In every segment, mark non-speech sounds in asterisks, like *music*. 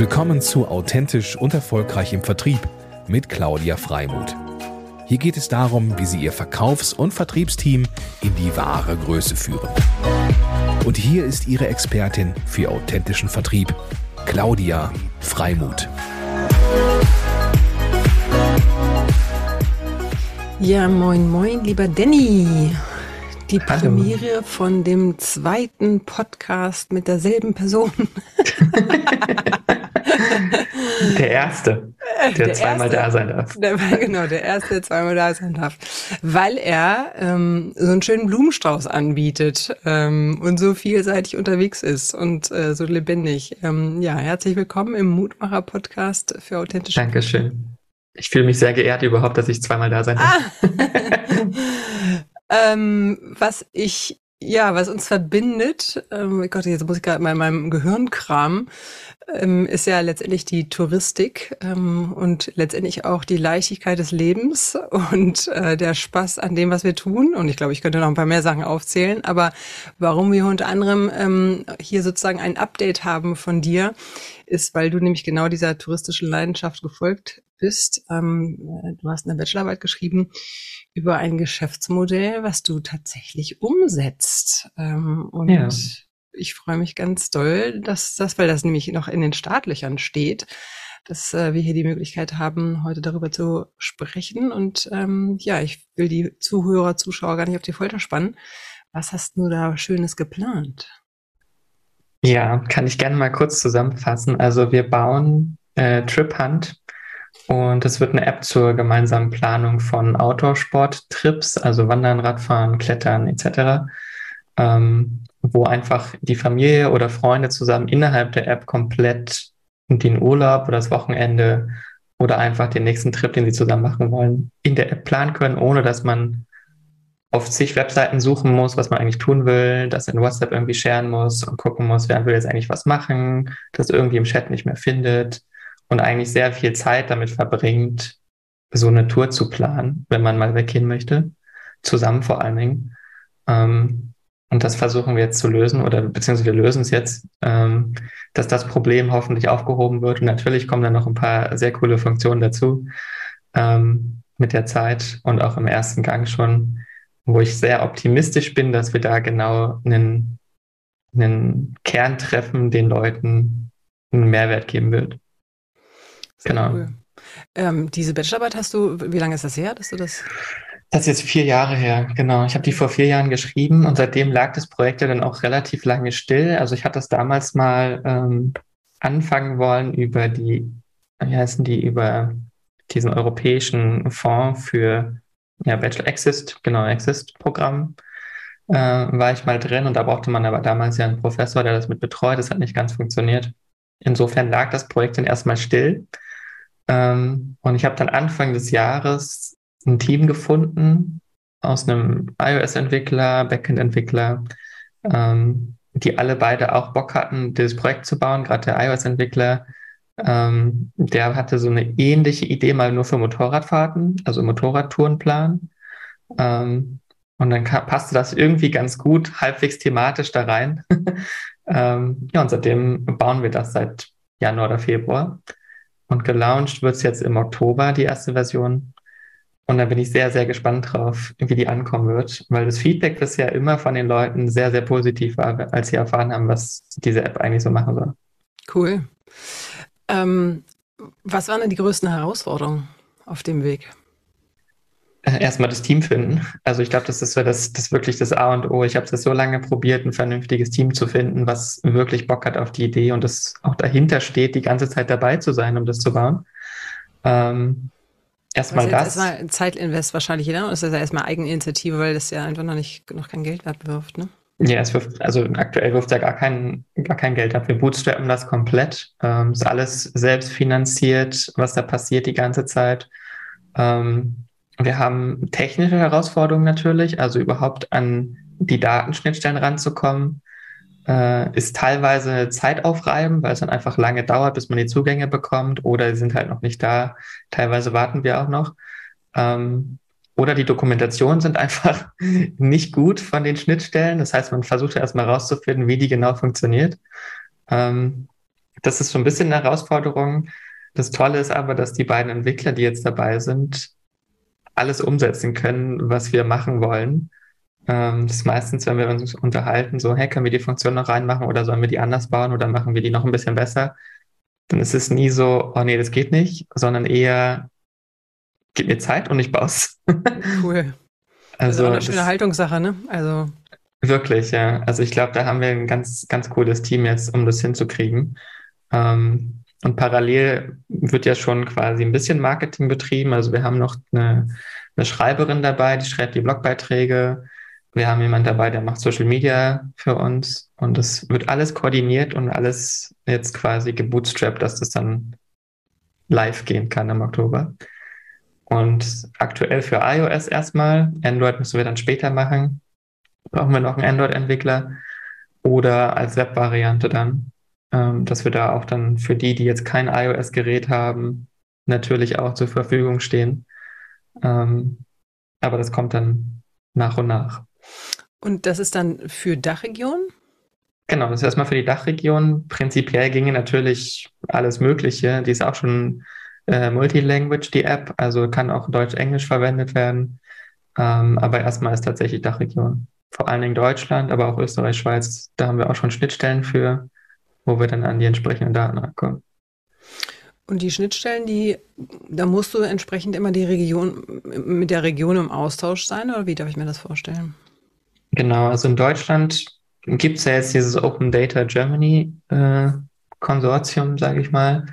Willkommen zu Authentisch und Erfolgreich im Vertrieb mit Claudia Freimuth. Hier geht es darum, wie Sie Ihr Verkaufs- und Vertriebsteam in die wahre Größe führen. Und hier ist Ihre Expertin für authentischen Vertrieb, Claudia Freimuth. Ja, moin, moin, lieber Danny. Die Premiere von dem zweiten Podcast mit derselben Person. *laughs* *laughs* *laughs* Der erste, der, der zweimal erste, da sein darf. Der, genau, der erste, der zweimal da sein darf. Weil er ähm, so einen schönen Blumenstrauß anbietet ähm, und so vielseitig unterwegs ist und äh, so lebendig. Ähm, ja, herzlich willkommen im Mutmacher-Podcast für authentische. Dankeschön. Ich fühle mich sehr geehrt überhaupt, dass ich zweimal da sein darf. Ah. *laughs* ähm, was ich ja, was uns verbindet, ähm, Gott, jetzt muss ich gerade mal in meinem Gehirn kramen, ähm, ist ja letztendlich die Touristik ähm, und letztendlich auch die Leichtigkeit des Lebens und äh, der Spaß an dem, was wir tun. Und ich glaube, ich könnte noch ein paar mehr Sachen aufzählen. Aber warum wir unter anderem ähm, hier sozusagen ein Update haben von dir, ist, weil du nämlich genau dieser touristischen Leidenschaft gefolgt bist. Ähm, du hast eine Bachelorarbeit geschrieben über ein Geschäftsmodell, was du tatsächlich umsetzt. Ähm, und ja. Ich freue mich ganz doll, dass das, weil das nämlich noch in den Startlöchern steht, dass äh, wir hier die Möglichkeit haben, heute darüber zu sprechen. Und ähm, ja, ich will die Zuhörer, Zuschauer gar nicht auf die Folter spannen. Was hast du da Schönes geplant? Ja, kann ich gerne mal kurz zusammenfassen. Also wir bauen äh, Trip Hunt und es wird eine App zur gemeinsamen Planung von Outdoor-Sport-Trips, also Wandern, Radfahren, Klettern etc., ähm, wo einfach die Familie oder Freunde zusammen innerhalb der App komplett den Urlaub oder das Wochenende oder einfach den nächsten Trip, den sie zusammen machen wollen, in der App planen können, ohne dass man auf zig Webseiten suchen muss, was man eigentlich tun will, das in WhatsApp irgendwie sharen muss und gucken muss, wer will jetzt eigentlich was machen, das irgendwie im Chat nicht mehr findet und eigentlich sehr viel Zeit damit verbringt, so eine Tour zu planen, wenn man mal weggehen möchte, zusammen vor allen Dingen. Ähm, und das versuchen wir jetzt zu lösen oder beziehungsweise wir lösen es jetzt, ähm, dass das Problem hoffentlich aufgehoben wird. Und natürlich kommen dann noch ein paar sehr coole Funktionen dazu ähm, mit der Zeit und auch im ersten Gang schon wo ich sehr optimistisch bin, dass wir da genau einen, einen Kern treffen, den Leuten einen Mehrwert geben wird. Sehr genau. Cool. Ähm, diese Bachelorarbeit hast du, wie lange ist das her, dass du das? Das ist jetzt vier Jahre her, genau. Ich habe die vor vier Jahren geschrieben und seitdem lag das Projekt ja dann auch relativ lange still. Also ich hatte das damals mal ähm, anfangen wollen über die, wie heißen die, über diesen europäischen Fonds für ja, Bachelor Exist, genau, Exist-Programm äh, war ich mal drin und da brauchte man aber damals ja einen Professor, der das mit betreut. Das hat nicht ganz funktioniert. Insofern lag das Projekt dann erstmal still. Ähm, und ich habe dann Anfang des Jahres ein Team gefunden aus einem iOS-Entwickler, Backend-Entwickler, ähm, die alle beide auch Bock hatten, dieses Projekt zu bauen. Gerade der iOS-Entwickler ähm, der hatte so eine ähnliche Idee mal nur für Motorradfahrten, also Motorradtourenplan. Ähm, und dann passte das irgendwie ganz gut, halbwegs thematisch da rein. *laughs* ähm, ja, und seitdem bauen wir das seit Januar oder Februar. Und gelauncht wird es jetzt im Oktober, die erste Version. Und da bin ich sehr, sehr gespannt drauf, wie die ankommen wird, weil das Feedback bisher immer von den Leuten sehr, sehr positiv war, als sie erfahren haben, was diese App eigentlich so machen soll. Cool. Ähm, was waren denn die größten Herausforderungen auf dem Weg? Äh, erstmal das Team finden. Also ich glaube, das ist so das, das wirklich das A und O. Ich habe es so lange probiert, ein vernünftiges Team zu finden, was wirklich Bock hat auf die Idee und das auch dahinter steht, die ganze Zeit dabei zu sein, um das zu bauen. Ähm, erstmal das. Erstmal Zeitinvest wahrscheinlich, ne? Das ist ja erstmal Eigeninitiative, weil das ja einfach noch nicht noch kein Geld abwirft, ne? Ja, es wirft, also aktuell wirft er gar kein, gar kein Geld ab. Wir bootstrappen das komplett. Ähm, ist alles selbst finanziert, was da passiert die ganze Zeit. Ähm, wir haben technische Herausforderungen natürlich, also überhaupt an die Datenschnittstellen ranzukommen, äh, ist teilweise zeitaufreibend, weil es dann einfach lange dauert, bis man die Zugänge bekommt oder sie sind halt noch nicht da. Teilweise warten wir auch noch. Ähm, oder die Dokumentationen sind *laughs* einfach nicht gut von den Schnittstellen. Das heißt, man versucht erstmal rauszufinden, wie die genau funktioniert. Ähm, das ist so ein bisschen eine Herausforderung. Das Tolle ist aber, dass die beiden Entwickler, die jetzt dabei sind, alles umsetzen können, was wir machen wollen. Ähm, das ist meistens, wenn wir uns unterhalten, so, hey, können wir die Funktion noch reinmachen oder sollen wir die anders bauen oder machen wir die noch ein bisschen besser? Dann ist es nie so, oh nee, das geht nicht, sondern eher, gib mir Zeit und ich baue es. *laughs* Cool. Also, das ist auch eine schöne Haltungssache, ne? Also. Wirklich, ja. Also ich glaube, da haben wir ein ganz, ganz cooles Team jetzt, um das hinzukriegen. Ähm, und parallel wird ja schon quasi ein bisschen Marketing betrieben. Also wir haben noch eine, eine Schreiberin dabei, die schreibt die Blogbeiträge. Wir haben jemanden dabei, der macht Social Media für uns. Und es wird alles koordiniert und alles jetzt quasi gebootstrapped, dass das dann live gehen kann im Oktober. Und aktuell für iOS erstmal. Android müssen wir dann später machen. Brauchen wir noch einen Android-Entwickler oder als Web-Variante dann ähm, dass wir da auch dann für die, die jetzt kein iOS-Gerät haben, natürlich auch zur Verfügung stehen. Ähm, aber das kommt dann nach und nach. Und das ist dann für Dachregion? Genau, das ist erstmal für die Dachregion. Prinzipiell ginge natürlich alles Mögliche. Die ist auch schon äh, Multilanguage, die App, also kann auch Deutsch-Englisch verwendet werden. Ähm, aber erstmal ist tatsächlich Dachregion. Vor allen Dingen Deutschland, aber auch Österreich, Schweiz, da haben wir auch schon Schnittstellen für wo wir dann an die entsprechenden Daten rankommen. Und die Schnittstellen, die, da musst du entsprechend immer die Region, mit der Region im Austausch sein, oder wie darf ich mir das vorstellen? Genau, also in Deutschland gibt es ja jetzt dieses Open Data Germany äh, Konsortium, sage ich mal,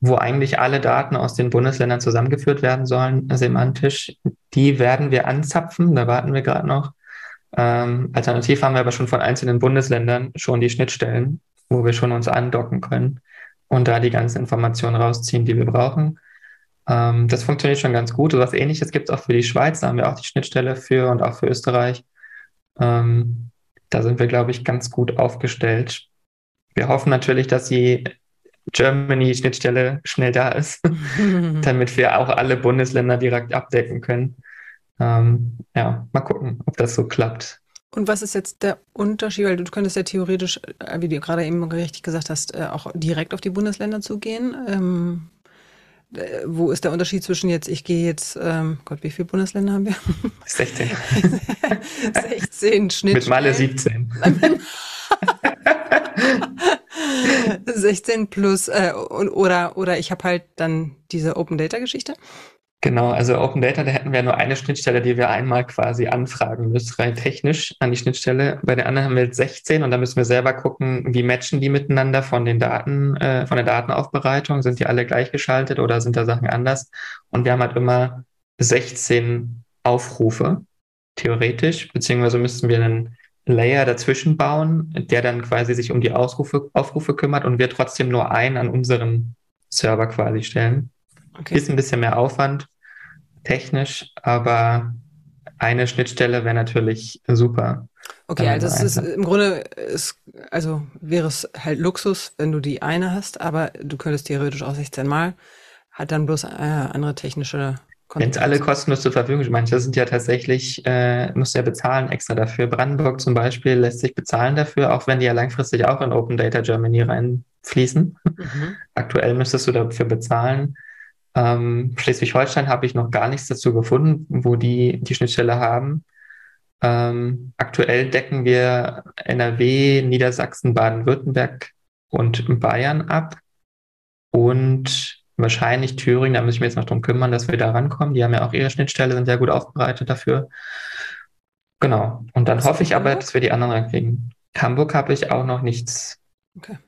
wo eigentlich alle Daten aus den Bundesländern zusammengeführt werden sollen, semantisch. Die werden wir anzapfen, da warten wir gerade noch. Ähm, alternativ haben wir aber schon von einzelnen Bundesländern schon die Schnittstellen wo wir schon uns andocken können und da die ganzen Informationen rausziehen, die wir brauchen. Ähm, das funktioniert schon ganz gut. Und was ähnliches gibt es auch für die Schweiz, da haben wir auch die Schnittstelle für und auch für Österreich. Ähm, da sind wir, glaube ich, ganz gut aufgestellt. Wir hoffen natürlich, dass die Germany-Schnittstelle schnell da ist, *laughs* damit wir auch alle Bundesländer direkt abdecken können. Ähm, ja, mal gucken, ob das so klappt. Und was ist jetzt der Unterschied? Weil du könntest ja theoretisch, äh, wie du gerade eben richtig gesagt hast, äh, auch direkt auf die Bundesländer zugehen. Ähm, äh, wo ist der Unterschied zwischen jetzt, ich gehe jetzt, ähm, Gott, wie viele Bundesländer haben wir? *laughs* 16. 16 *laughs* Schnitt. Mit Male 17. 16 plus, äh, oder, oder ich habe halt dann diese Open Data Geschichte. Genau, also Open Data, da hätten wir nur eine Schnittstelle, die wir einmal quasi anfragen müssen, rein technisch an die Schnittstelle. Bei der anderen haben wir jetzt 16 und da müssen wir selber gucken, wie matchen die miteinander von den Daten, äh, von der Datenaufbereitung. Sind die alle gleichgeschaltet oder sind da Sachen anders? Und wir haben halt immer 16 Aufrufe, theoretisch, beziehungsweise müssten wir einen Layer dazwischen bauen, der dann quasi sich um die Ausrufe, Aufrufe kümmert und wir trotzdem nur einen an unseren Server quasi stellen. Okay. Ist ein bisschen mehr Aufwand, technisch, aber eine Schnittstelle wäre natürlich super. Okay, also es ist im Grunde ist, also wäre es halt Luxus, wenn du die eine hast, aber du könntest theoretisch auch 16 Mal, hat dann bloß äh, andere technische wenn es alle kostenlos zur Verfügung stehen, manche sind ja tatsächlich, äh, musst du ja bezahlen extra dafür. Brandenburg zum Beispiel lässt sich bezahlen dafür, auch wenn die ja langfristig auch in Open Data Germany reinfließen. Mhm. *laughs* Aktuell müsstest du dafür bezahlen. Ähm, Schleswig-Holstein habe ich noch gar nichts dazu gefunden, wo die die Schnittstelle haben. Ähm, aktuell decken wir NRW, Niedersachsen, Baden-Württemberg und Bayern ab und wahrscheinlich Thüringen. Da muss ich mir jetzt noch drum kümmern, dass wir da rankommen. Die haben ja auch ihre Schnittstelle, sind sehr gut aufbereitet dafür. Genau. Und dann hoffe ich aber, dass wir die anderen rankriegen. Hamburg habe ich auch noch nichts. Okay.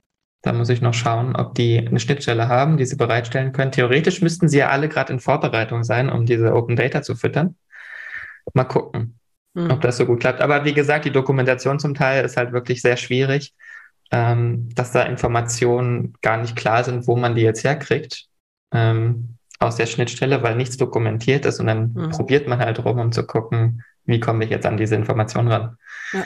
Da muss ich noch schauen, ob die eine Schnittstelle haben, die sie bereitstellen können. Theoretisch müssten sie ja alle gerade in Vorbereitung sein, um diese Open Data zu füttern. Mal gucken, mhm. ob das so gut klappt. Aber wie gesagt, die Dokumentation zum Teil ist halt wirklich sehr schwierig, ähm, dass da Informationen gar nicht klar sind, wo man die jetzt herkriegt ähm, aus der Schnittstelle, weil nichts dokumentiert ist und dann mhm. probiert man halt rum, um zu gucken, wie komme ich jetzt an diese Informationen ran. Ja.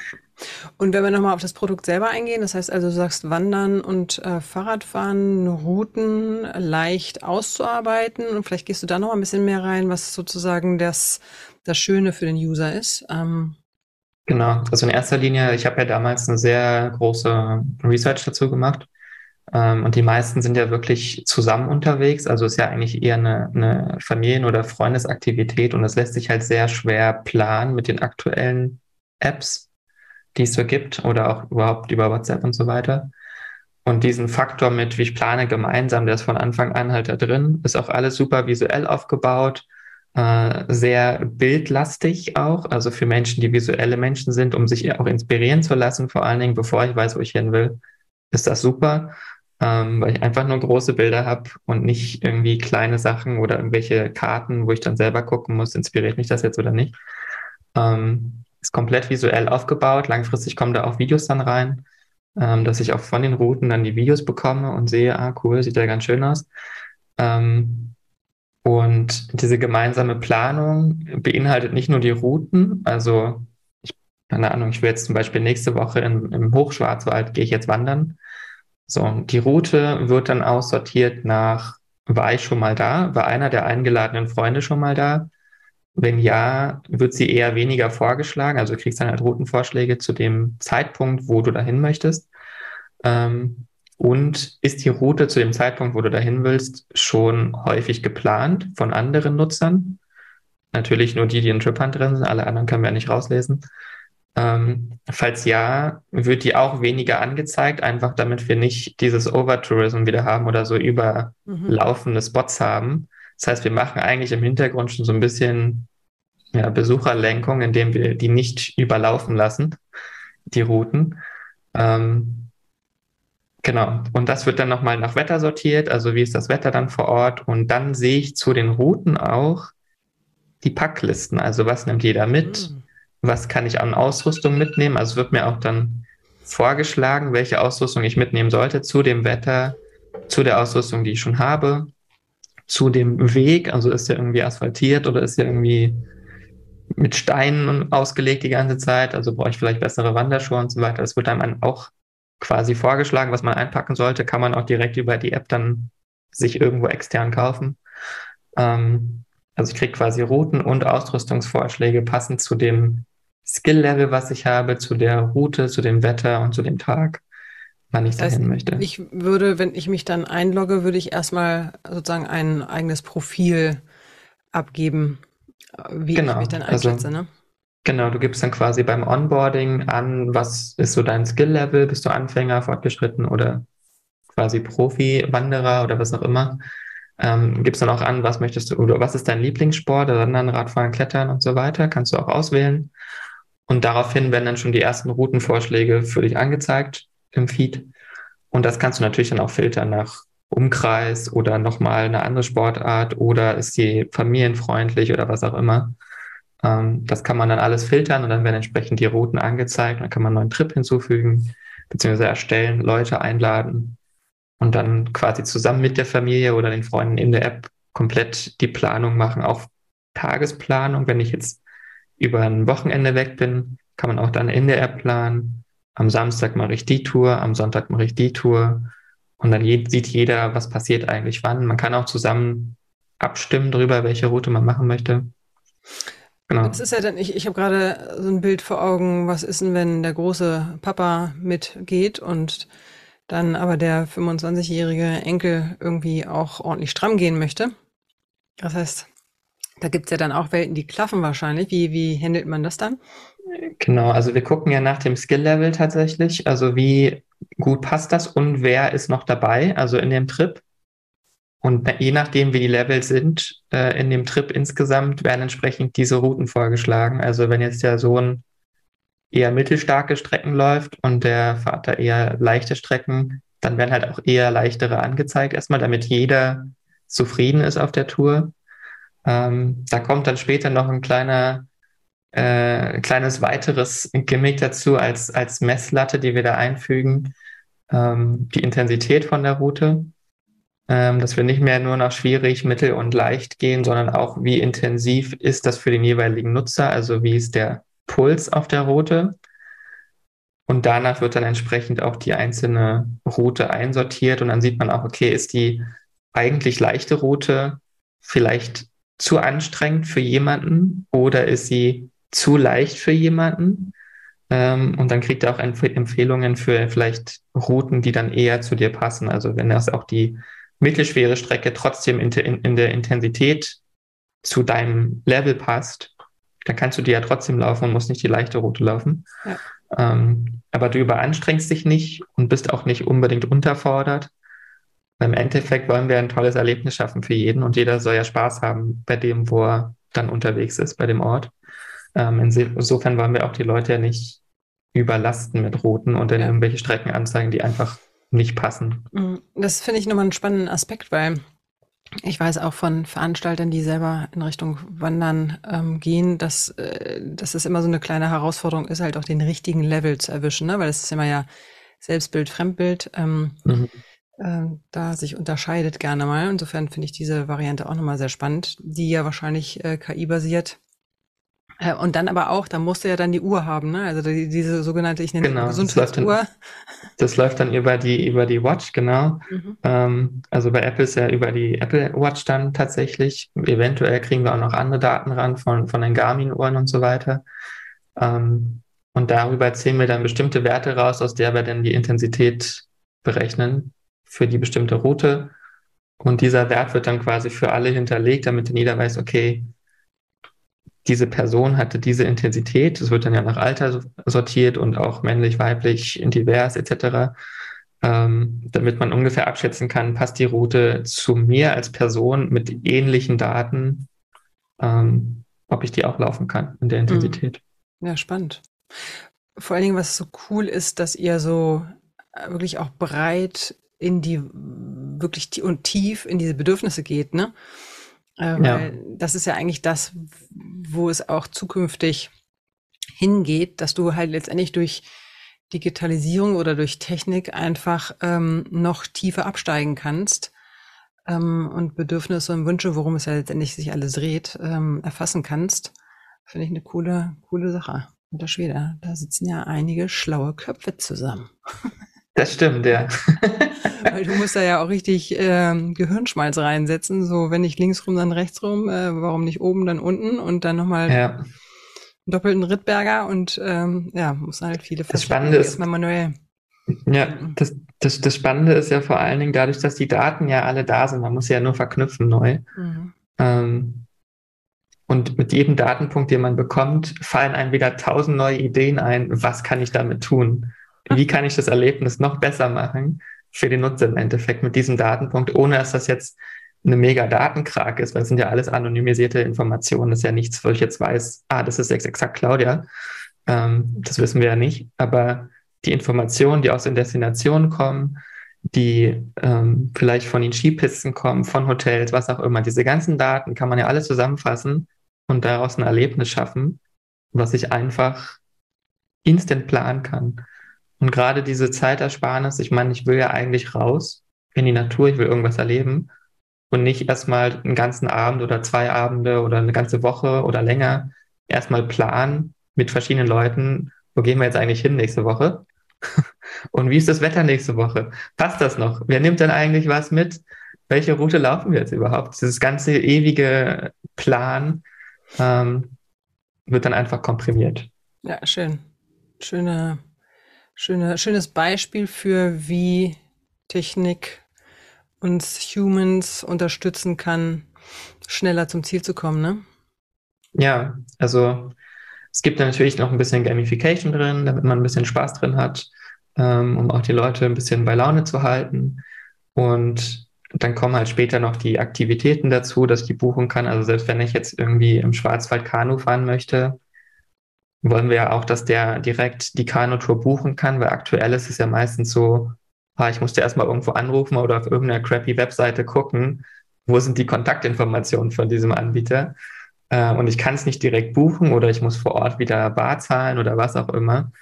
Und wenn wir nochmal auf das Produkt selber eingehen, das heißt also, du sagst Wandern und äh, Fahrradfahren, Routen leicht auszuarbeiten und vielleicht gehst du da noch ein bisschen mehr rein, was sozusagen das, das Schöne für den User ist. Ähm. Genau, also in erster Linie, ich habe ja damals eine sehr große Research dazu gemacht und die meisten sind ja wirklich zusammen unterwegs. Also ist ja eigentlich eher eine, eine Familien- oder Freundesaktivität und das lässt sich halt sehr schwer planen mit den aktuellen Apps, die es so gibt oder auch überhaupt über WhatsApp und so weiter. Und diesen Faktor mit, wie ich plane gemeinsam, der ist von Anfang an halt da drin, ist auch alles super visuell aufgebaut, äh, sehr bildlastig auch, also für Menschen, die visuelle Menschen sind, um sich auch inspirieren zu lassen, vor allen Dingen, bevor ich weiß, wo ich hin will, ist das super ähm, weil ich einfach nur große Bilder habe und nicht irgendwie kleine Sachen oder irgendwelche Karten, wo ich dann selber gucken muss, inspiriert mich das jetzt oder nicht. Ähm, ist komplett visuell aufgebaut. Langfristig kommen da auch Videos dann rein, ähm, dass ich auch von den Routen dann die Videos bekomme und sehe, ah cool, sieht ja ganz schön aus. Ähm, und diese gemeinsame Planung beinhaltet nicht nur die Routen, also ich, keine Ahnung, ich will jetzt zum Beispiel nächste Woche in, im Hochschwarzwald, gehe ich jetzt wandern so, die Route wird dann aussortiert nach, war ich schon mal da? War einer der eingeladenen Freunde schon mal da? Wenn ja, wird sie eher weniger vorgeschlagen. Also du kriegst dann halt Routenvorschläge zu dem Zeitpunkt, wo du dahin möchtest. Ähm, und ist die Route zu dem Zeitpunkt, wo du dahin willst, schon häufig geplant von anderen Nutzern? Natürlich nur die, die in TripHunt drin sind. Alle anderen können wir ja nicht rauslesen. Ähm, falls ja, wird die auch weniger angezeigt, einfach damit wir nicht dieses Overtourism wieder haben oder so überlaufende Spots haben. Das heißt, wir machen eigentlich im Hintergrund schon so ein bisschen ja, Besucherlenkung, indem wir die nicht überlaufen lassen, die Routen. Ähm, genau. Und das wird dann nochmal nach Wetter sortiert, also wie ist das Wetter dann vor Ort. Und dann sehe ich zu den Routen auch die Packlisten, also was nimmt jeder mit. Mhm was kann ich an Ausrüstung mitnehmen. Also wird mir auch dann vorgeschlagen, welche Ausrüstung ich mitnehmen sollte zu dem Wetter, zu der Ausrüstung, die ich schon habe, zu dem Weg. Also ist der irgendwie asphaltiert oder ist der irgendwie mit Steinen ausgelegt die ganze Zeit. Also brauche ich vielleicht bessere Wanderschuhe und so weiter. Das wird einem auch quasi vorgeschlagen, was man einpacken sollte. Kann man auch direkt über die App dann sich irgendwo extern kaufen. Ähm, also ich kriege quasi Routen und Ausrüstungsvorschläge passend zu dem Skill-Level, was ich habe, zu der Route, zu dem Wetter und zu dem Tag, wann ich das dahin heißt, möchte. Ich würde, wenn ich mich dann einlogge, würde ich erstmal sozusagen ein eigenes Profil abgeben, wie genau, ich mich dann also einschätze, also, ne? Genau, du gibst dann quasi beim Onboarding an, was ist so dein Skill-Level? Bist du Anfänger, fortgeschritten oder quasi Profi, Wanderer oder was auch immer? Ähm, gibst dann auch an, was möchtest du oder was ist dein Lieblingssport, Wandern, Radfahren, Klettern und so weiter, kannst du auch auswählen. Und daraufhin werden dann schon die ersten Routenvorschläge für dich angezeigt im Feed. Und das kannst du natürlich dann auch filtern nach Umkreis oder nochmal eine andere Sportart oder ist sie familienfreundlich oder was auch immer. Ähm, das kann man dann alles filtern und dann werden entsprechend die Routen angezeigt. Dann kann man einen neuen Trip hinzufügen, beziehungsweise erstellen, Leute einladen und dann quasi zusammen mit der Familie oder den Freunden in der App komplett die Planung machen, auch Tagesplanung. Wenn ich jetzt über ein Wochenende weg bin, kann man auch dann in der App planen. Am Samstag mache ich die Tour, am Sonntag mache ich die Tour. Und dann je, sieht jeder, was passiert eigentlich wann. Man kann auch zusammen abstimmen darüber, welche Route man machen möchte. Genau. Das ist ja dann, ich, ich habe gerade so ein Bild vor Augen, was ist denn, wenn der große Papa mitgeht und dann aber der 25-jährige Enkel irgendwie auch ordentlich stramm gehen möchte. Das heißt, da gibt's ja dann auch Welten, die klaffen wahrscheinlich. Wie, wie handelt man das dann? Genau, also wir gucken ja nach dem Skill-Level tatsächlich. Also wie gut passt das und wer ist noch dabei, also in dem Trip. Und je nachdem, wie die Levels sind äh, in dem Trip insgesamt, werden entsprechend diese Routen vorgeschlagen. Also wenn jetzt der Sohn eher mittelstarke Strecken läuft und der Vater eher leichte Strecken, dann werden halt auch eher leichtere angezeigt, erstmal, damit jeder zufrieden ist auf der Tour. Ähm, da kommt dann später noch ein kleiner, äh, kleines weiteres Gimmick dazu als, als Messlatte, die wir da einfügen. Ähm, die Intensität von der Route. Ähm, dass wir nicht mehr nur nach schwierig, mittel und leicht gehen, sondern auch, wie intensiv ist das für den jeweiligen Nutzer, also wie ist der Puls auf der Route. Und danach wird dann entsprechend auch die einzelne Route einsortiert und dann sieht man auch, okay, ist die eigentlich leichte Route vielleicht zu anstrengend für jemanden oder ist sie zu leicht für jemanden? Ähm, und dann kriegt er auch Empf Empfehlungen für vielleicht Routen, die dann eher zu dir passen. Also wenn das auch die mittelschwere Strecke trotzdem in der Intensität zu deinem Level passt, dann kannst du die ja trotzdem laufen und musst nicht die leichte Route laufen. Ja. Ähm, aber du überanstrengst dich nicht und bist auch nicht unbedingt unterfordert. Im Endeffekt wollen wir ein tolles Erlebnis schaffen für jeden und jeder soll ja Spaß haben bei dem, wo er dann unterwegs ist, bei dem Ort. Ähm, insofern wollen wir auch die Leute ja nicht überlasten mit Routen und dann ja. irgendwelche Strecken anzeigen, die einfach nicht passen. Mhm. Das finde ich nochmal einen spannenden Aspekt, weil ich weiß auch von Veranstaltern, die selber in Richtung Wandern ähm, gehen, dass, äh, dass es immer so eine kleine Herausforderung ist, halt auch den richtigen Level zu erwischen, ne? weil es ist immer ja Selbstbild, Fremdbild, ähm, mhm. äh, da sich unterscheidet gerne mal. Insofern finde ich diese Variante auch nochmal sehr spannend, die ja wahrscheinlich äh, KI-basiert und dann aber auch, da musst du ja dann die Uhr haben, ne? Also die, diese sogenannte, ich nenne genau, Gesundheitsuhr. Das, das läuft dann über die, über die Watch, genau. Mhm. Ähm, also bei Apple ist ja über die Apple Watch dann tatsächlich. Eventuell kriegen wir auch noch andere Daten ran von, von den Garmin-Uhren und so weiter. Ähm, und darüber ziehen wir dann bestimmte Werte raus, aus der wir dann die Intensität berechnen für die bestimmte Route. Und dieser Wert wird dann quasi für alle hinterlegt, damit dann jeder weiß, okay, diese Person hatte diese Intensität. Es wird dann ja nach Alter sortiert und auch männlich, weiblich, divers etc., ähm, damit man ungefähr abschätzen kann, passt die Route zu mir als Person mit ähnlichen Daten, ähm, ob ich die auch laufen kann in der mhm. Intensität. Ja, spannend. Vor allen Dingen, was so cool ist, dass ihr so äh, wirklich auch breit in die, wirklich und tief in diese Bedürfnisse geht, ne? Äh, ja. das ist ja eigentlich das, wo es auch zukünftig hingeht, dass du halt letztendlich durch Digitalisierung oder durch Technik einfach ähm, noch tiefer absteigen kannst ähm, und Bedürfnisse und Wünsche, worum es ja letztendlich sich alles dreht, ähm, erfassen kannst. Finde ich eine coole, coole Sache. Unter Schwede, da sitzen ja einige schlaue Köpfe zusammen. *laughs* Das stimmt, ja. *laughs* Weil du musst da ja auch richtig ähm, Gehirnschmalz reinsetzen. So, wenn nicht links rum, dann rechts rum. Äh, warum nicht oben, dann unten und dann nochmal ja. einen doppelten Rittberger und ähm, ja, muss halt viele Das Spannende ist erstmal manuell. Ja, das, das, das Spannende ist ja vor allen Dingen dadurch, dass die Daten ja alle da sind. Man muss ja nur verknüpfen neu. Mhm. Ähm, und mit jedem Datenpunkt, den man bekommt, fallen einem wieder tausend neue Ideen ein. Was kann ich damit tun? Wie kann ich das Erlebnis noch besser machen für den Nutzer im Endeffekt mit diesem Datenpunkt, ohne dass das jetzt eine mega Datenkrake ist, weil es sind ja alles anonymisierte Informationen. Das ist ja nichts, wo ich jetzt weiß, ah, das ist jetzt exakt Claudia. Ähm, das wissen wir ja nicht. Aber die Informationen, die aus den Destinationen kommen, die ähm, vielleicht von den Skipisten kommen, von Hotels, was auch immer, diese ganzen Daten kann man ja alles zusammenfassen und daraus ein Erlebnis schaffen, was ich einfach instant planen kann. Und gerade diese Zeitersparnis, ich meine, ich will ja eigentlich raus in die Natur, ich will irgendwas erleben und nicht erstmal einen ganzen Abend oder zwei Abende oder eine ganze Woche oder länger erstmal planen mit verschiedenen Leuten, wo gehen wir jetzt eigentlich hin nächste Woche? *laughs* Und wie ist das Wetter nächste Woche? Passt das noch? Wer nimmt denn eigentlich was mit? Welche Route laufen wir jetzt überhaupt? Dieses ganze ewige Plan ähm, wird dann einfach komprimiert. Ja, schön. Schöne Schöne, schönes Beispiel für, wie Technik uns Humans unterstützen kann, schneller zum Ziel zu kommen, ne? Ja, also es gibt natürlich noch ein bisschen Gamification drin, damit man ein bisschen Spaß drin hat, ähm, um auch die Leute ein bisschen bei Laune zu halten. Und dann kommen halt später noch die Aktivitäten dazu, dass ich die buchen kann. Also selbst wenn ich jetzt irgendwie im Schwarzwald Kanu fahren möchte, wollen wir ja auch, dass der direkt die Kanutour buchen kann, weil aktuell ist es ja meistens so, ah, ich musste erstmal irgendwo anrufen oder auf irgendeiner crappy Webseite gucken, wo sind die Kontaktinformationen von diesem Anbieter. Äh, und ich kann es nicht direkt buchen oder ich muss vor Ort wieder bar zahlen oder was auch immer.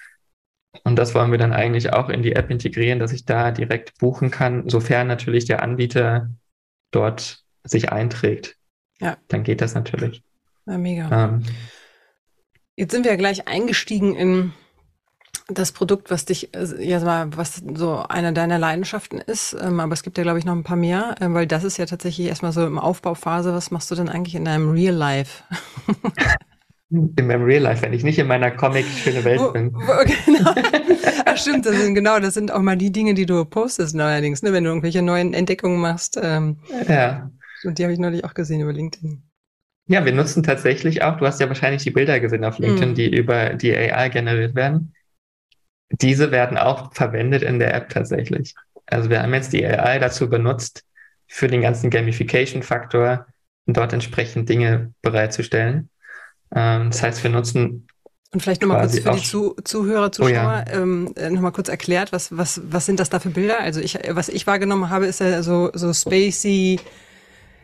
Und das wollen wir dann eigentlich auch in die App integrieren, dass ich da direkt buchen kann, sofern natürlich der Anbieter dort sich einträgt. Ja. Dann geht das natürlich. Ja, mega. Ähm, Jetzt sind wir ja gleich eingestiegen in das Produkt, was dich, äh, ja, was so einer deiner Leidenschaften ist. Ähm, aber es gibt ja, glaube ich, noch ein paar mehr, äh, weil das ist ja tatsächlich erstmal so im Aufbauphase. Was machst du denn eigentlich in deinem Real Life? *laughs* in meinem Real Life, wenn ich nicht in meiner Comic schöne Welt bin. *laughs* genau. Ach stimmt, das sind genau, das sind auch mal die Dinge, die du postest neuerdings, ne, wenn du irgendwelche neuen Entdeckungen machst. Ähm, ja. Und die habe ich neulich auch gesehen über LinkedIn. Ja, wir nutzen tatsächlich auch, du hast ja wahrscheinlich die Bilder gesehen auf LinkedIn, mm. die über die AI generiert werden. Diese werden auch verwendet in der App tatsächlich. Also wir haben jetzt die AI dazu benutzt, für den ganzen Gamification-Faktor dort entsprechend Dinge bereitzustellen. Ähm, das heißt, wir nutzen und vielleicht nochmal kurz für die Zu Zuhörer, Zuschauer, oh ja. ähm, äh, nochmal kurz erklärt, was, was, was sind das da für Bilder? Also ich, was ich wahrgenommen habe, ist ja so, so spacey,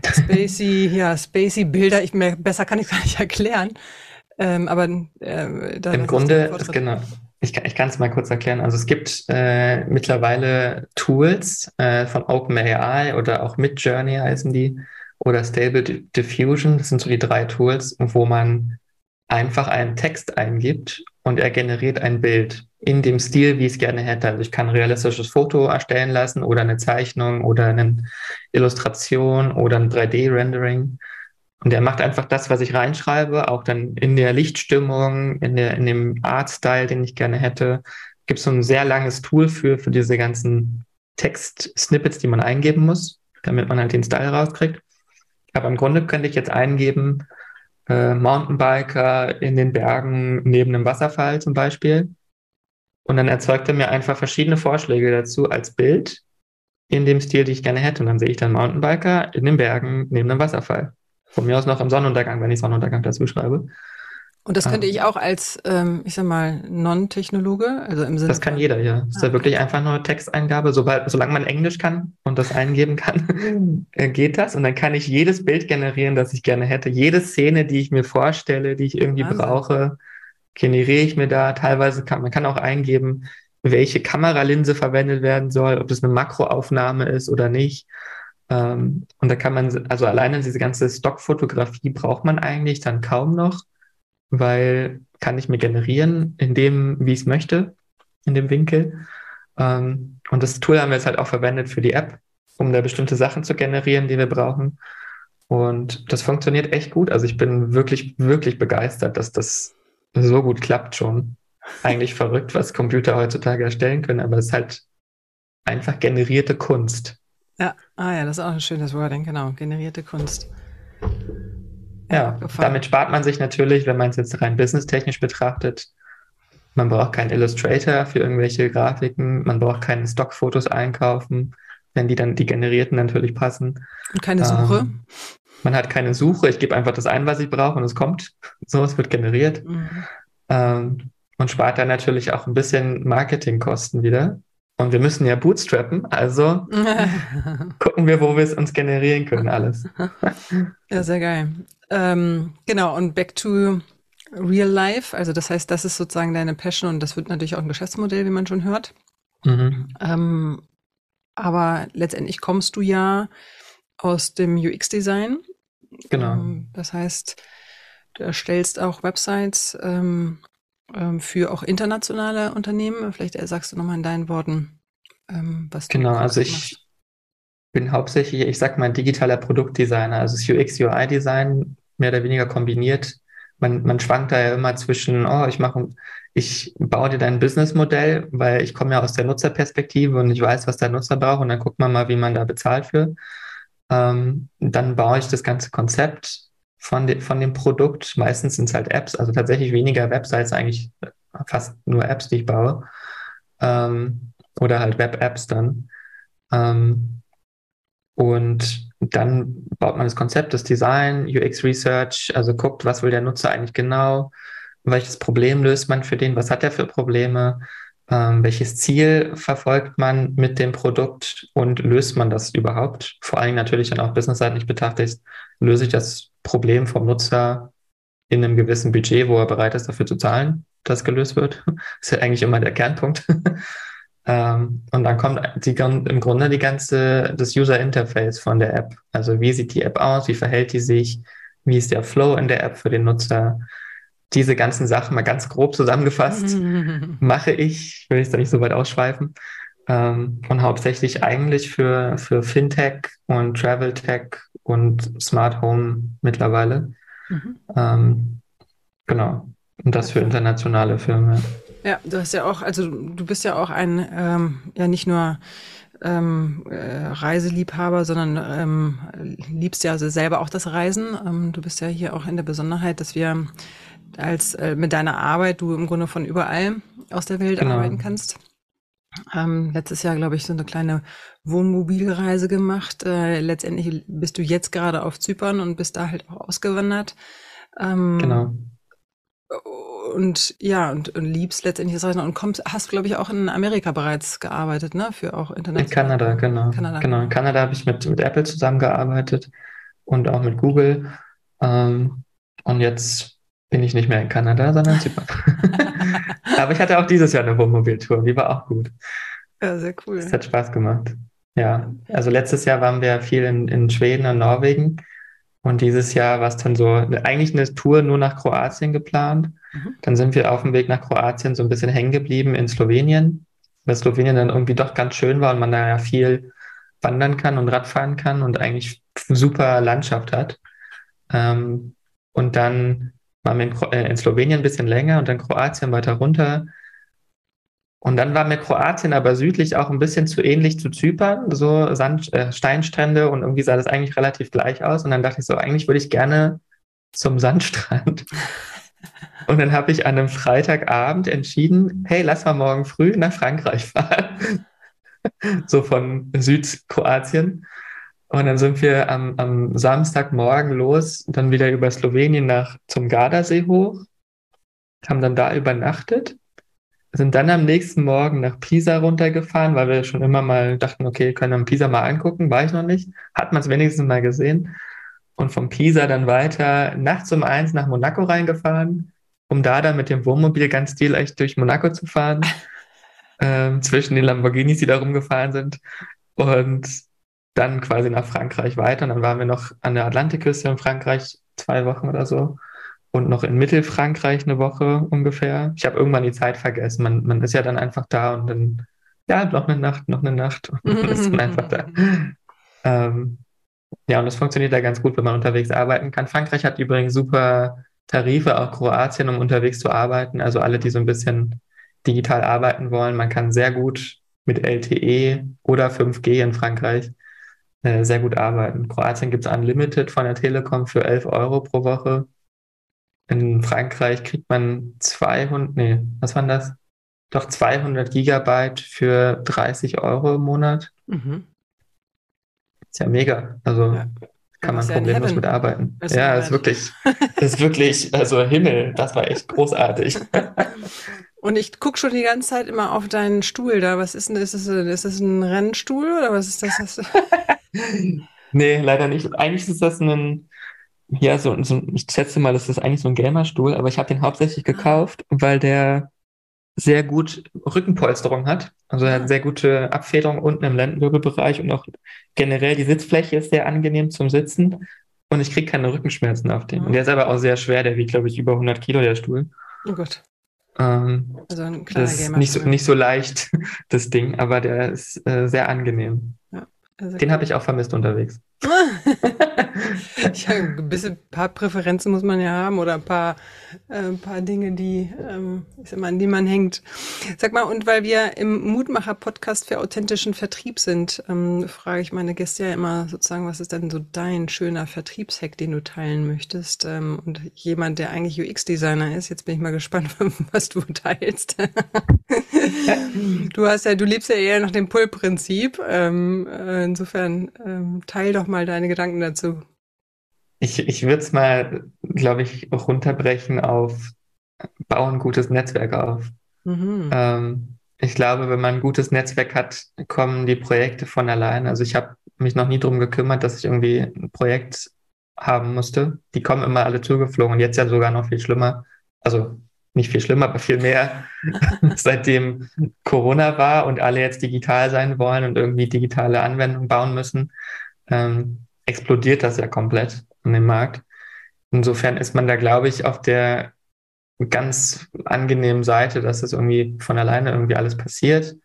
spacey, ja, spacey Bilder. Ich, mehr, besser kann ich es gar nicht *laughs* erklären. Ähm, aber äh, da, im Grunde, genau. Ich, ich kann es mal kurz erklären. Also es gibt äh, mittlerweile Tools äh, von OpenAI oder auch Midjourney heißen die oder Stable Diffusion. Das sind so die drei Tools, wo man einfach einen Text eingibt und er generiert ein Bild in dem Stil, wie ich es gerne hätte. Also ich kann ein realistisches Foto erstellen lassen oder eine Zeichnung oder eine Illustration oder ein 3D-Rendering. Und er macht einfach das, was ich reinschreibe, auch dann in der Lichtstimmung, in, der, in dem Artstyle, den ich gerne hätte. Gibt es so ein sehr langes Tool für, für diese ganzen Text-Snippets, die man eingeben muss, damit man halt den Style rauskriegt. Aber im Grunde könnte ich jetzt eingeben, äh, Mountainbiker in den Bergen neben einem Wasserfall zum Beispiel. Und dann erzeugt er mir einfach verschiedene Vorschläge dazu als Bild in dem Stil, den ich gerne hätte. Und dann sehe ich dann Mountainbiker in den Bergen neben einem Wasserfall. Von mir aus noch im Sonnenuntergang, wenn ich Sonnenuntergang dazu schreibe. Und das könnte ähm, ich auch als, ähm, ich sag mal, Non-Technologe, also im Sinne. Das kann jeder, ja. Das ist ja wirklich einfach nur Texteingabe. Sobald, solange man Englisch kann und das eingeben kann, *laughs* äh, geht das. Und dann kann ich jedes Bild generieren, das ich gerne hätte. Jede Szene, die ich mir vorstelle, die ich irgendwie Wahnsinn. brauche, generiere ich mir da. Teilweise kann man kann auch eingeben, welche Kameralinse verwendet werden soll, ob das eine Makroaufnahme ist oder nicht. Ähm, und da kann man, also alleine diese ganze Stockfotografie braucht man eigentlich dann kaum noch weil kann ich mir generieren in dem, wie ich es möchte, in dem Winkel. Ähm, und das Tool haben wir jetzt halt auch verwendet für die App, um da bestimmte Sachen zu generieren, die wir brauchen. Und das funktioniert echt gut. Also ich bin wirklich, wirklich begeistert, dass das so gut klappt schon. *laughs* Eigentlich verrückt, was Computer heutzutage erstellen können, aber es ist halt einfach generierte Kunst. Ja, ah ja, das ist auch ein schönes Wording, genau, generierte Kunst. Ja, damit spart man sich natürlich, wenn man es jetzt rein businesstechnisch betrachtet, man braucht keinen Illustrator für irgendwelche Grafiken, man braucht keine Stockfotos einkaufen, wenn die dann die generierten natürlich passen. Und keine Suche? Ähm, man hat keine Suche, ich gebe einfach das ein, was ich brauche und es kommt. So, es wird generiert. Mhm. Ähm, und spart dann natürlich auch ein bisschen Marketingkosten wieder. Und wir müssen ja bootstrappen, also *laughs* gucken wir, wo wir es uns generieren können, alles. ja, sehr geil. Ähm, genau, und back to real life. Also das heißt, das ist sozusagen deine Passion und das wird natürlich auch ein Geschäftsmodell, wie man schon hört. Mhm. Ähm, aber letztendlich kommst du ja aus dem UX-Design. Genau. Ähm, das heißt, du erstellst auch Websites ähm, ähm, für auch internationale Unternehmen. Vielleicht sagst du nochmal in deinen Worten, ähm, was du Genau, also ich machst. bin hauptsächlich, ich sag mal, digitaler Produktdesigner, also das UX-UI-Design mehr oder weniger kombiniert. Man, man schwankt da ja immer zwischen, oh, ich mache, ich baue dir dein Businessmodell, weil ich komme ja aus der Nutzerperspektive und ich weiß, was der Nutzer braucht und dann guckt man mal, wie man da bezahlt für. Ähm, dann baue ich das ganze Konzept von, de, von dem Produkt. Meistens sind es halt Apps, also tatsächlich weniger Websites, eigentlich fast nur Apps, die ich baue. Ähm, oder halt Web-Apps dann. Ähm, und dann baut man das Konzept, das Design, UX Research, also guckt, was will der Nutzer eigentlich genau, welches Problem löst man für den, was hat er für Probleme, ähm, welches Ziel verfolgt man mit dem Produkt und löst man das überhaupt? Vor allem natürlich dann auch businessseitig betrachtet, löse ich das Problem vom Nutzer in einem gewissen Budget, wo er bereit ist, dafür zu zahlen, dass gelöst wird. *laughs* Das ist ja eigentlich immer der Kernpunkt. *laughs* Ähm, und dann kommt die, im Grunde die ganze, das User Interface von der App. Also wie sieht die App aus? Wie verhält die sich? Wie ist der Flow in der App für den Nutzer? Diese ganzen Sachen mal ganz grob zusammengefasst *laughs* mache ich, will ich da nicht so weit ausschweifen. Ähm, und hauptsächlich eigentlich für, für Fintech und Travel Tech und Smart Home mittlerweile. Mhm. Ähm, genau. Und das für internationale Filme. Ja, du hast ja auch, also du bist ja auch ein, ähm, ja nicht nur ähm, äh, Reiseliebhaber, sondern ähm, liebst ja also selber auch das Reisen. Ähm, du bist ja hier auch in der Besonderheit, dass wir als äh, mit deiner Arbeit du im Grunde von überall aus der Welt genau. arbeiten kannst. Ähm, letztes Jahr, glaube ich, so eine kleine Wohnmobilreise gemacht. Äh, letztendlich bist du jetzt gerade auf Zypern und bist da halt auch ausgewandert. Ähm, genau und ja, und, und liebst letztendlich das Reisen und kommst, hast, glaube ich, auch in Amerika bereits gearbeitet, ne? Für auch international. In Kanada, genau. Kanada. Genau. In Kanada habe ich mit, mit Apple zusammengearbeitet und auch mit Google. Ähm, und jetzt bin ich nicht mehr in Kanada, sondern in Zypern. *laughs* Aber ich hatte auch dieses Jahr eine Wohnmobiltour, die war auch gut. Ja, sehr cool. Es hat Spaß gemacht. Ja, also letztes Jahr waren wir viel in, in Schweden und Norwegen. Und dieses Jahr war es dann so, eigentlich eine Tour nur nach Kroatien geplant. Mhm. Dann sind wir auf dem Weg nach Kroatien so ein bisschen hängen geblieben in Slowenien, weil Slowenien dann irgendwie doch ganz schön war und man da ja viel wandern kann und Radfahren kann und eigentlich super Landschaft hat. Ähm, und dann waren wir in, äh, in Slowenien ein bisschen länger und dann Kroatien weiter runter. Und dann war mir Kroatien aber südlich auch ein bisschen zu ähnlich zu Zypern, so Sand, äh, Steinstrände und irgendwie sah das eigentlich relativ gleich aus. Und dann dachte ich so, eigentlich würde ich gerne zum Sandstrand. *laughs* Und dann habe ich an einem Freitagabend entschieden, hey, lass mal morgen früh nach Frankreich fahren. *laughs* so von Südkroatien. Und dann sind wir am, am Samstagmorgen los, dann wieder über Slowenien nach zum Gardasee hoch, haben dann da übernachtet sind dann am nächsten Morgen nach Pisa runtergefahren, weil wir schon immer mal dachten, okay, können wir Pisa mal angucken, war ich noch nicht, hat man es wenigstens mal gesehen. Und vom Pisa dann weiter nachts um eins nach Monaco reingefahren, um da dann mit dem Wohnmobil ganz stilecht durch Monaco zu fahren, *laughs* ähm, zwischen den Lamborghinis, die da rumgefahren sind. Und dann quasi nach Frankreich weiter. Und dann waren wir noch an der Atlantikküste in Frankreich zwei Wochen oder so und noch in Mittelfrankreich eine Woche ungefähr. Ich habe irgendwann die Zeit vergessen. Man, man ist ja dann einfach da und dann, ja, noch eine Nacht, noch eine Nacht und *laughs* man ist dann einfach da. Ähm, ja, und das funktioniert da ganz gut, wenn man unterwegs arbeiten kann. Frankreich hat übrigens super Tarife, auch Kroatien, um unterwegs zu arbeiten. Also alle, die so ein bisschen digital arbeiten wollen, man kann sehr gut mit LTE oder 5G in Frankreich äh, sehr gut arbeiten. Kroatien gibt es Unlimited von der Telekom für 11 Euro pro Woche. In Frankreich kriegt man 200, nee, was waren das? Doch 200 Gigabyte für 30 Euro im Monat. Mhm. Ist ja mega. Also ja. kann man problemlos mit arbeiten. Ist ja, ist wirklich, *laughs* ist wirklich, also Himmel, das war echt großartig. *laughs* Und ich gucke schon die ganze Zeit immer auf deinen Stuhl da. Was ist denn, ist das, ist das ein Rennstuhl oder was ist das? *laughs* nee, leider nicht. Eigentlich ist das ein, ja, so, so, ich schätze mal, das ist eigentlich so ein Gamerstuhl, aber ich habe den hauptsächlich ah. gekauft, weil der sehr gut Rückenpolsterung hat. Also er hat ah. sehr gute Abfederung unten im Lendenwirbelbereich und auch generell die Sitzfläche ist sehr angenehm zum Sitzen und ich kriege keine Rückenschmerzen auf den. Und der ist aber auch sehr schwer, der wiegt, glaube ich, über 100 Kilo, der Stuhl. Oh Gott. Ähm, also ein kleiner das ist nicht so, nicht so leicht, *laughs* das Ding, aber der ist äh, sehr angenehm. Ja, also den habe ich auch vermisst unterwegs. *laughs* *laughs* *laughs* ja, ein bisschen, paar Präferenzen muss man ja haben oder ein paar, äh, ein paar Dinge, die, ähm, ich sag mal, an die man hängt. Sag mal, und weil wir im Mutmacher-Podcast für authentischen Vertrieb sind, ähm, frage ich meine Gäste ja immer sozusagen, was ist denn so dein schöner Vertriebshack, den du teilen möchtest? Ähm, und jemand, der eigentlich UX-Designer ist, jetzt bin ich mal gespannt, *laughs* was du teilst. du hast ja, du lebst ja eher nach dem Pull-Prinzip. Ähm, äh, insofern ähm, teil doch mal deine Gedanken dazu. Ich, ich würde es mal, glaube ich, runterbrechen auf bauen ein gutes Netzwerk auf. Mhm. Ähm, ich glaube, wenn man ein gutes Netzwerk hat, kommen die Projekte von allein. Also ich habe mich noch nie darum gekümmert, dass ich irgendwie ein Projekt haben musste. Die kommen immer alle zugeflogen und jetzt ja sogar noch viel schlimmer. Also nicht viel schlimmer, aber viel mehr, *laughs* seitdem Corona war und alle jetzt digital sein wollen und irgendwie digitale Anwendungen bauen müssen, ähm, explodiert das ja komplett an dem Markt. Insofern ist man da, glaube ich, auf der ganz angenehmen Seite, dass es irgendwie von alleine irgendwie alles passiert.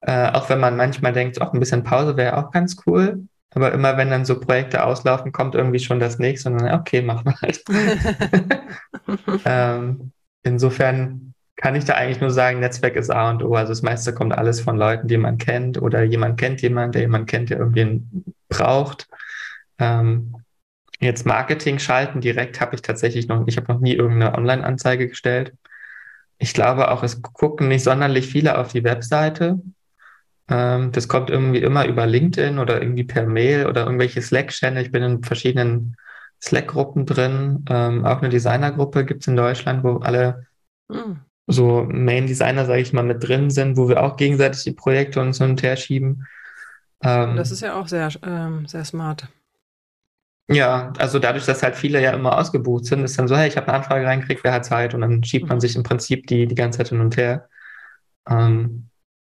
Äh, auch wenn man manchmal denkt, auch ein bisschen Pause wäre auch ganz cool. Aber immer wenn dann so Projekte auslaufen, kommt irgendwie schon das nächste und dann, okay, machen wir halt. *laughs* ähm, insofern kann ich da eigentlich nur sagen, Netzwerk ist A und O. Also das meiste kommt alles von Leuten, die man kennt oder jemand kennt jemanden, der jemand kennt, der irgendwie braucht. Ähm, jetzt Marketing schalten direkt habe ich tatsächlich noch, ich habe noch nie irgendeine Online-Anzeige gestellt. Ich glaube auch, es gucken nicht sonderlich viele auf die Webseite. Ähm, das kommt irgendwie immer über LinkedIn oder irgendwie per Mail oder irgendwelche Slack-Channel. Ich bin in verschiedenen Slack-Gruppen drin. Ähm, auch eine Designergruppe gibt es in Deutschland, wo alle mhm. so Main-Designer, sage ich mal, mit drin sind, wo wir auch gegenseitig die Projekte uns hin und her schieben. Ähm, das ist ja auch sehr, ähm, sehr smart. Ja, also dadurch, dass halt viele ja immer ausgebucht sind, ist dann so, hey, ich habe eine Anfrage reingekriegt, wer hat Zeit? Und dann schiebt man mhm. sich im Prinzip die, die ganze Zeit hin und her. Ähm,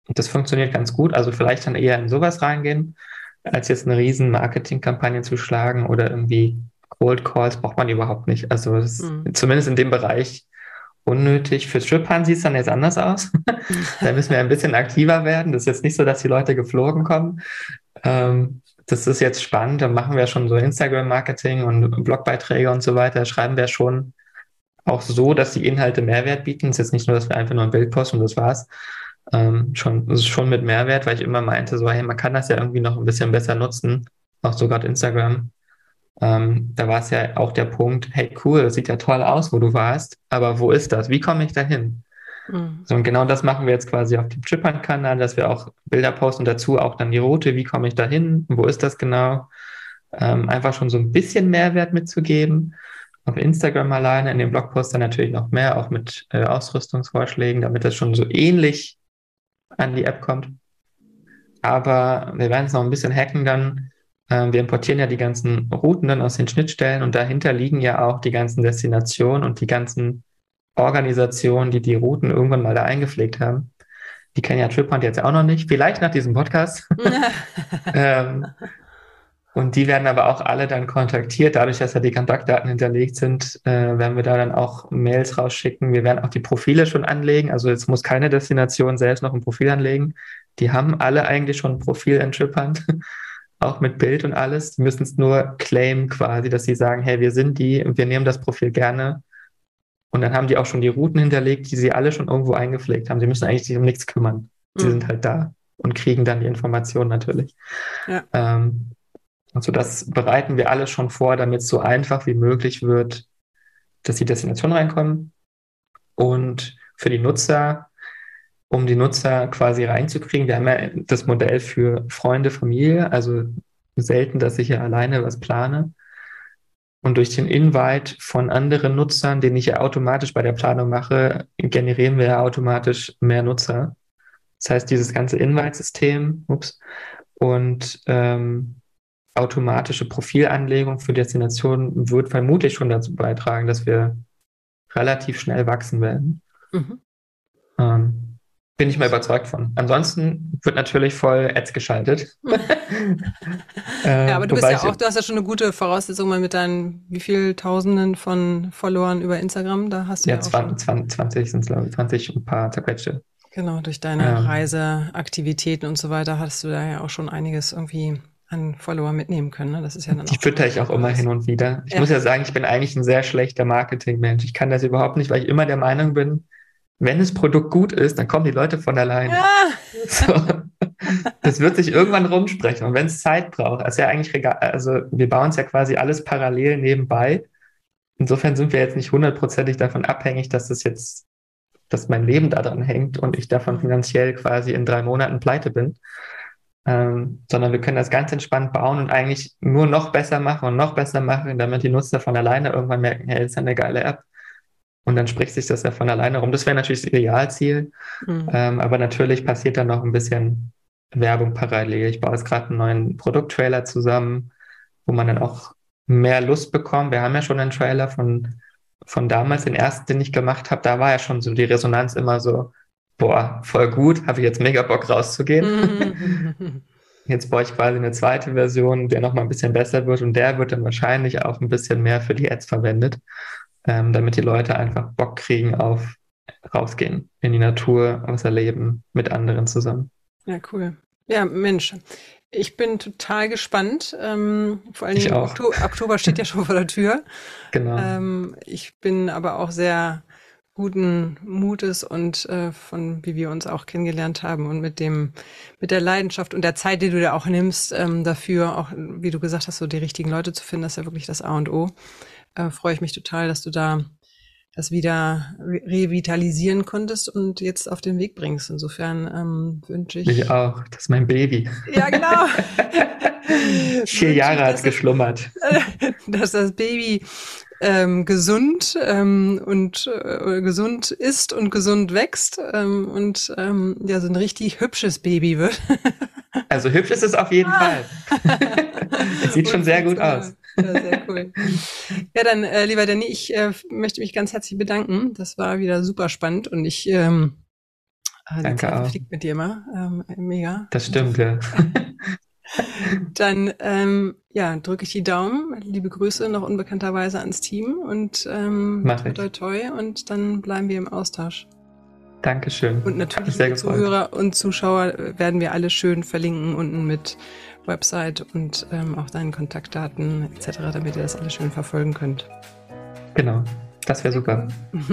das funktioniert ganz gut. Also vielleicht dann eher in sowas reingehen, als jetzt eine riesen Marketingkampagne zu schlagen oder irgendwie Cold Calls braucht man überhaupt nicht. Also mhm. zumindest in dem Bereich unnötig. Für Strippern sieht es dann jetzt anders aus. *laughs* da müssen wir ein bisschen aktiver werden. Das ist jetzt nicht so, dass die Leute geflogen kommen. Ähm, das ist jetzt spannend. Da machen wir schon so Instagram-Marketing und Blogbeiträge und so weiter. Schreiben wir schon auch so, dass die Inhalte Mehrwert bieten. Es ist jetzt nicht nur, dass wir einfach nur ein Bild posten und das war's. Ähm, schon, schon mit Mehrwert, weil ich immer meinte, so, hey, man kann das ja irgendwie noch ein bisschen besser nutzen. Auch so gerade Instagram. Ähm, da war es ja auch der Punkt, hey cool, das sieht ja toll aus, wo du warst, aber wo ist das? Wie komme ich da hin? Mhm. So, und genau das machen wir jetzt quasi auf dem Chippern-Kanal, dass wir auch Bilder posten dazu auch dann die Route, wie komme ich da hin? Wo ist das genau? Ähm, einfach schon so ein bisschen Mehrwert mitzugeben. Auf Instagram alleine, in dem Blogpost dann natürlich noch mehr, auch mit äh, Ausrüstungsvorschlägen, damit das schon so ähnlich an die App kommt. Aber wir werden es noch ein bisschen hacken dann, ähm, wir importieren ja die ganzen Routen dann aus den Schnittstellen und dahinter liegen ja auch die ganzen Destinationen und die ganzen Organisationen, die die Routen irgendwann mal da eingepflegt haben. Die kennen ja TripHunt jetzt auch noch nicht, vielleicht nach diesem Podcast. *laughs* ähm, und die werden aber auch alle dann kontaktiert. Dadurch, dass ja die Kontaktdaten hinterlegt sind, äh, werden wir da dann auch Mails rausschicken. Wir werden auch die Profile schon anlegen. Also jetzt muss keine Destination selbst noch ein Profil anlegen. Die haben alle eigentlich schon ein Profil in TripHunt *laughs* auch mit Bild und alles. Die müssen es nur claimen quasi, dass sie sagen, hey, wir sind die, wir nehmen das Profil gerne. Und dann haben die auch schon die Routen hinterlegt, die sie alle schon irgendwo eingepflegt haben. Sie müssen eigentlich sich um nichts kümmern. Sie mhm. sind halt da und kriegen dann die Informationen natürlich. Ja. Ähm, also das bereiten wir alles schon vor, damit es so einfach wie möglich wird, dass die Destinationen reinkommen. Und für die Nutzer um die Nutzer quasi reinzukriegen. Wir haben ja das Modell für Freunde, Familie, also selten, dass ich ja alleine was plane. Und durch den Invite von anderen Nutzern, den ich ja automatisch bei der Planung mache, generieren wir ja automatisch mehr Nutzer. Das heißt, dieses ganze Invite-System und ähm, automatische Profilanlegung für Destinationen wird vermutlich schon dazu beitragen, dass wir relativ schnell wachsen werden. Mhm. Ähm, bin ich mal überzeugt von. Ansonsten wird natürlich voll Ads geschaltet. *laughs* äh, ja, aber du bist ja auch, du hast ja schon eine gute Voraussetzung mal mit deinen wie viel Tausenden von Followern über Instagram. Da hast du ja, ja 20, 20, 20 sind es, glaube ich, 20 und ein paar zerquetschte. Genau, durch deine ähm, Reiseaktivitäten und so weiter hast du da ja auch schon einiges irgendwie an Follower mitnehmen können. Ne? Das ist ja dann Die fütter ich auch immer hin und wieder. Ich ja. muss ja sagen, ich bin eigentlich ein sehr schlechter Marketingmensch. Ich kann das überhaupt nicht, weil ich immer der Meinung bin, wenn das Produkt gut ist, dann kommen die Leute von alleine. Ja. *laughs* So. Das wird sich irgendwann rumsprechen. Und wenn es Zeit braucht, also ja eigentlich, also wir bauen es ja quasi alles parallel nebenbei. Insofern sind wir jetzt nicht hundertprozentig davon abhängig, dass das jetzt, dass mein Leben daran hängt und ich davon finanziell quasi in drei Monaten pleite bin. Ähm, sondern wir können das ganz entspannt bauen und eigentlich nur noch besser machen und noch besser machen, damit die Nutzer von alleine irgendwann merken, hey, ist eine geile App. Und dann spricht sich das ja von alleine rum. Das wäre natürlich das Idealziel. Mhm. Ähm, aber natürlich passiert dann noch ein bisschen Werbung parallel. Ich baue jetzt gerade einen neuen Produkttrailer zusammen, wo man dann auch mehr Lust bekommt. Wir haben ja schon einen Trailer von, von damals, den ersten, den ich gemacht habe. Da war ja schon so die Resonanz immer so, boah, voll gut, habe ich jetzt mega Bock rauszugehen. Mhm. *laughs* jetzt baue ich quasi eine zweite Version, der noch mal ein bisschen besser wird und der wird dann wahrscheinlich auch ein bisschen mehr für die Ads verwendet ähm, damit die Leute einfach Bock kriegen auf rausgehen in die Natur, was erleben mit anderen zusammen. Ja, cool. Ja, Mensch. Ich bin total gespannt. Ähm, vor Oktober, Oktober steht ja *laughs* schon vor der Tür. Genau. Ähm, ich bin aber auch sehr guten Mutes und äh, von wie wir uns auch kennengelernt haben und mit dem mit der Leidenschaft und der Zeit, die du da auch nimmst ähm, dafür, auch wie du gesagt hast, so die richtigen Leute zu finden, das ist ja wirklich das A und O. Äh, freue ich mich total, dass du da das wieder re revitalisieren konntest und jetzt auf den Weg bringst. Insofern ähm, wünsche ich. Ich auch. Das ist mein Baby. Ja, genau. *laughs* Vier Jahre hat es geschlummert. *laughs* Dass das Baby ähm, gesund ähm, und äh, gesund ist und gesund wächst ähm, und ähm, ja so ein richtig hübsches Baby wird. *laughs* also hübsch ist es auf jeden Fall. *laughs* es sieht schon sehr gut aus. Ja, sehr cool. Ja, dann, äh, lieber Danny, ich äh, möchte mich ganz herzlich bedanken. Das war wieder super spannend und ich ähm, äh, Danke auch. fliegt mit dir immer. Ähm, mega. Das stimmt, ja. *laughs* *laughs* Dann ähm, ja, drücke ich die Daumen. Liebe Grüße noch unbekannterweise ans Team und ähm, ich. toi toi und dann bleiben wir im Austausch. Dankeschön. Und natürlich die Zuhörer und Zuschauer werden wir alle schön verlinken unten mit Website und ähm, auch deinen Kontaktdaten etc., damit ihr das alles schön verfolgen könnt. Genau, das wäre super. *laughs*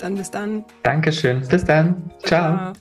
dann bis dann. Dankeschön. Bis dann. Ciao. Ciao.